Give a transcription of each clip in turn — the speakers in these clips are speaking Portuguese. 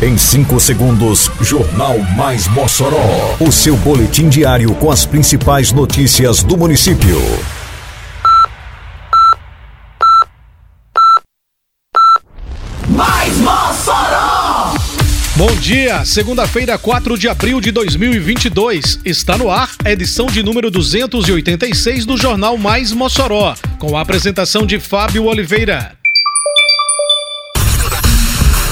Em 5 segundos, Jornal Mais Mossoró. O seu boletim diário com as principais notícias do município. Mais Mossoró! Bom dia, segunda-feira, 4 de abril de 2022. Está no ar a edição de número 286 do Jornal Mais Mossoró, com a apresentação de Fábio Oliveira.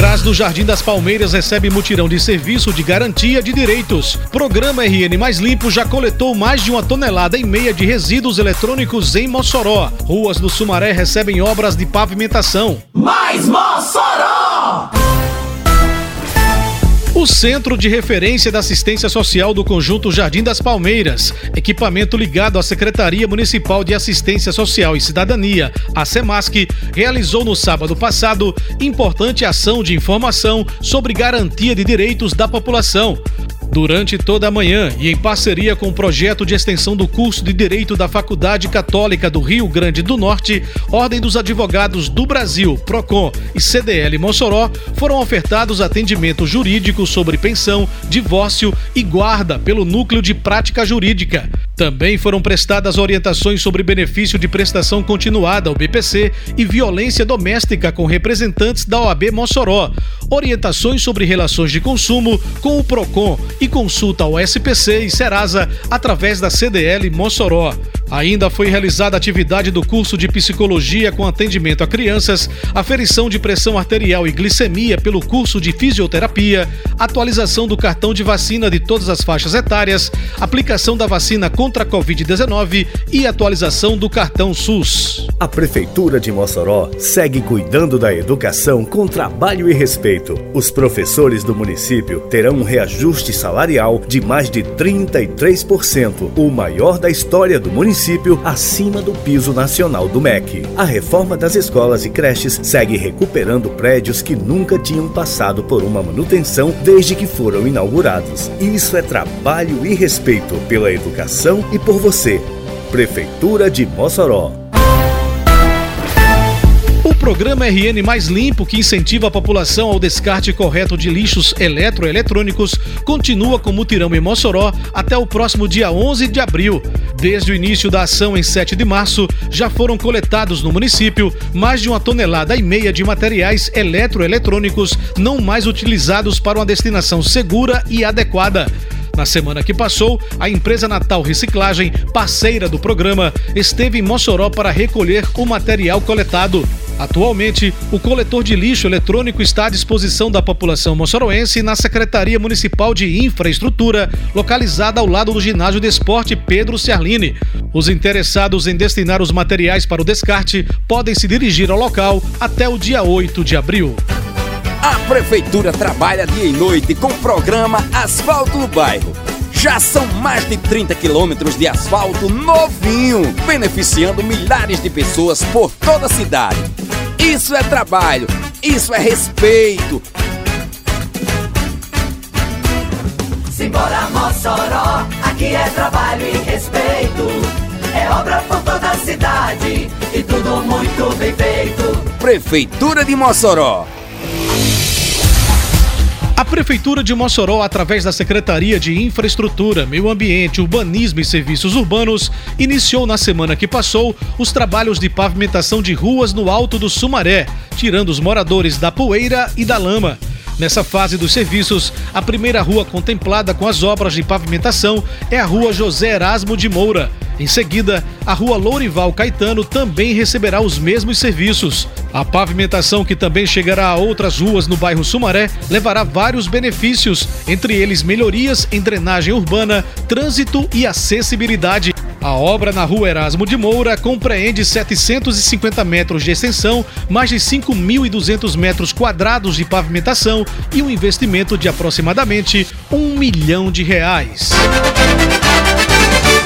CRAS do Jardim das Palmeiras recebe mutirão de serviço de garantia de direitos. Programa RN Mais Limpo já coletou mais de uma tonelada e meia de resíduos eletrônicos em Mossoró. Ruas do Sumaré recebem obras de pavimentação. Mais Mossoró! O Centro de Referência da Assistência Social do Conjunto Jardim das Palmeiras, equipamento ligado à Secretaria Municipal de Assistência Social e Cidadania, a SEMASC, realizou no sábado passado importante ação de informação sobre garantia de direitos da população. Durante toda a manhã e em parceria com o projeto de extensão do curso de Direito da Faculdade Católica do Rio Grande do Norte, Ordem dos Advogados do Brasil, PROCON e CDL Mossoró, foram ofertados atendimentos jurídicos sobre pensão, divórcio e guarda pelo Núcleo de Prática Jurídica. Também foram prestadas orientações sobre benefício de prestação continuada, o BPC, e violência doméstica com representantes da OAB Mossoró, orientações sobre relações de consumo com o PROCON e consulta ao SPC e Serasa através da CDL Mossoró. Ainda foi realizada atividade do curso de psicologia com atendimento a crianças, aferição de pressão arterial e glicemia pelo curso de fisioterapia, atualização do cartão de vacina de todas as faixas etárias, aplicação da vacina contra a Covid-19 e atualização do cartão SUS. A Prefeitura de Mossoró segue cuidando da educação com trabalho e respeito. Os professores do município terão um reajuste salarial de mais de 33%, o maior da história do município, acima do piso nacional do MEC. A reforma das escolas e creches segue recuperando prédios que nunca tinham passado por uma manutenção desde que foram inaugurados. Isso é trabalho e respeito pela educação e por você. Prefeitura de Mossoró. Programa RN Mais Limpo, que incentiva a população ao descarte correto de lixos eletroeletrônicos, continua com mutirão em Mossoró até o próximo dia 11 de abril. Desde o início da ação em 7 de março, já foram coletados no município mais de uma tonelada e meia de materiais eletroeletrônicos não mais utilizados para uma destinação segura e adequada. Na semana que passou, a empresa Natal Reciclagem, parceira do programa, esteve em Mossoró para recolher o material coletado. Atualmente, o coletor de lixo eletrônico está à disposição da população moçoroense na Secretaria Municipal de Infraestrutura, localizada ao lado do Ginásio de Esporte Pedro Ciarline. Os interessados em destinar os materiais para o descarte podem se dirigir ao local até o dia 8 de abril. A Prefeitura trabalha dia e noite com o programa Asfalto no Bairro. Já são mais de 30 quilômetros de asfalto novinho, beneficiando milhares de pessoas por toda a cidade. Isso é trabalho, isso é respeito. Simbora Mossoró, aqui é trabalho e respeito. É obra por toda a cidade e tudo muito bem feito. Prefeitura de Mossoró. A Prefeitura de Mossoró, através da Secretaria de Infraestrutura, Meio Ambiente, Urbanismo e Serviços Urbanos, iniciou na semana que passou os trabalhos de pavimentação de ruas no Alto do Sumaré, tirando os moradores da poeira e da lama. Nessa fase dos serviços, a primeira rua contemplada com as obras de pavimentação é a Rua José Erasmo de Moura. Em seguida, a Rua Lourival Caetano também receberá os mesmos serviços. A pavimentação, que também chegará a outras ruas no bairro Sumaré, levará vários benefícios, entre eles melhorias em drenagem urbana, trânsito e acessibilidade. A obra na rua Erasmo de Moura compreende 750 metros de extensão, mais de 5.200 metros quadrados de pavimentação e um investimento de aproximadamente um milhão de reais.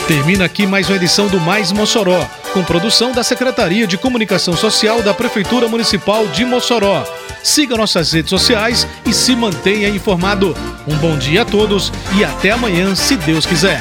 Termina aqui mais uma edição do Mais Mossoró, com produção da Secretaria de Comunicação Social da Prefeitura Municipal de Mossoró. Siga nossas redes sociais e se mantenha informado. Um bom dia a todos e até amanhã, se Deus quiser.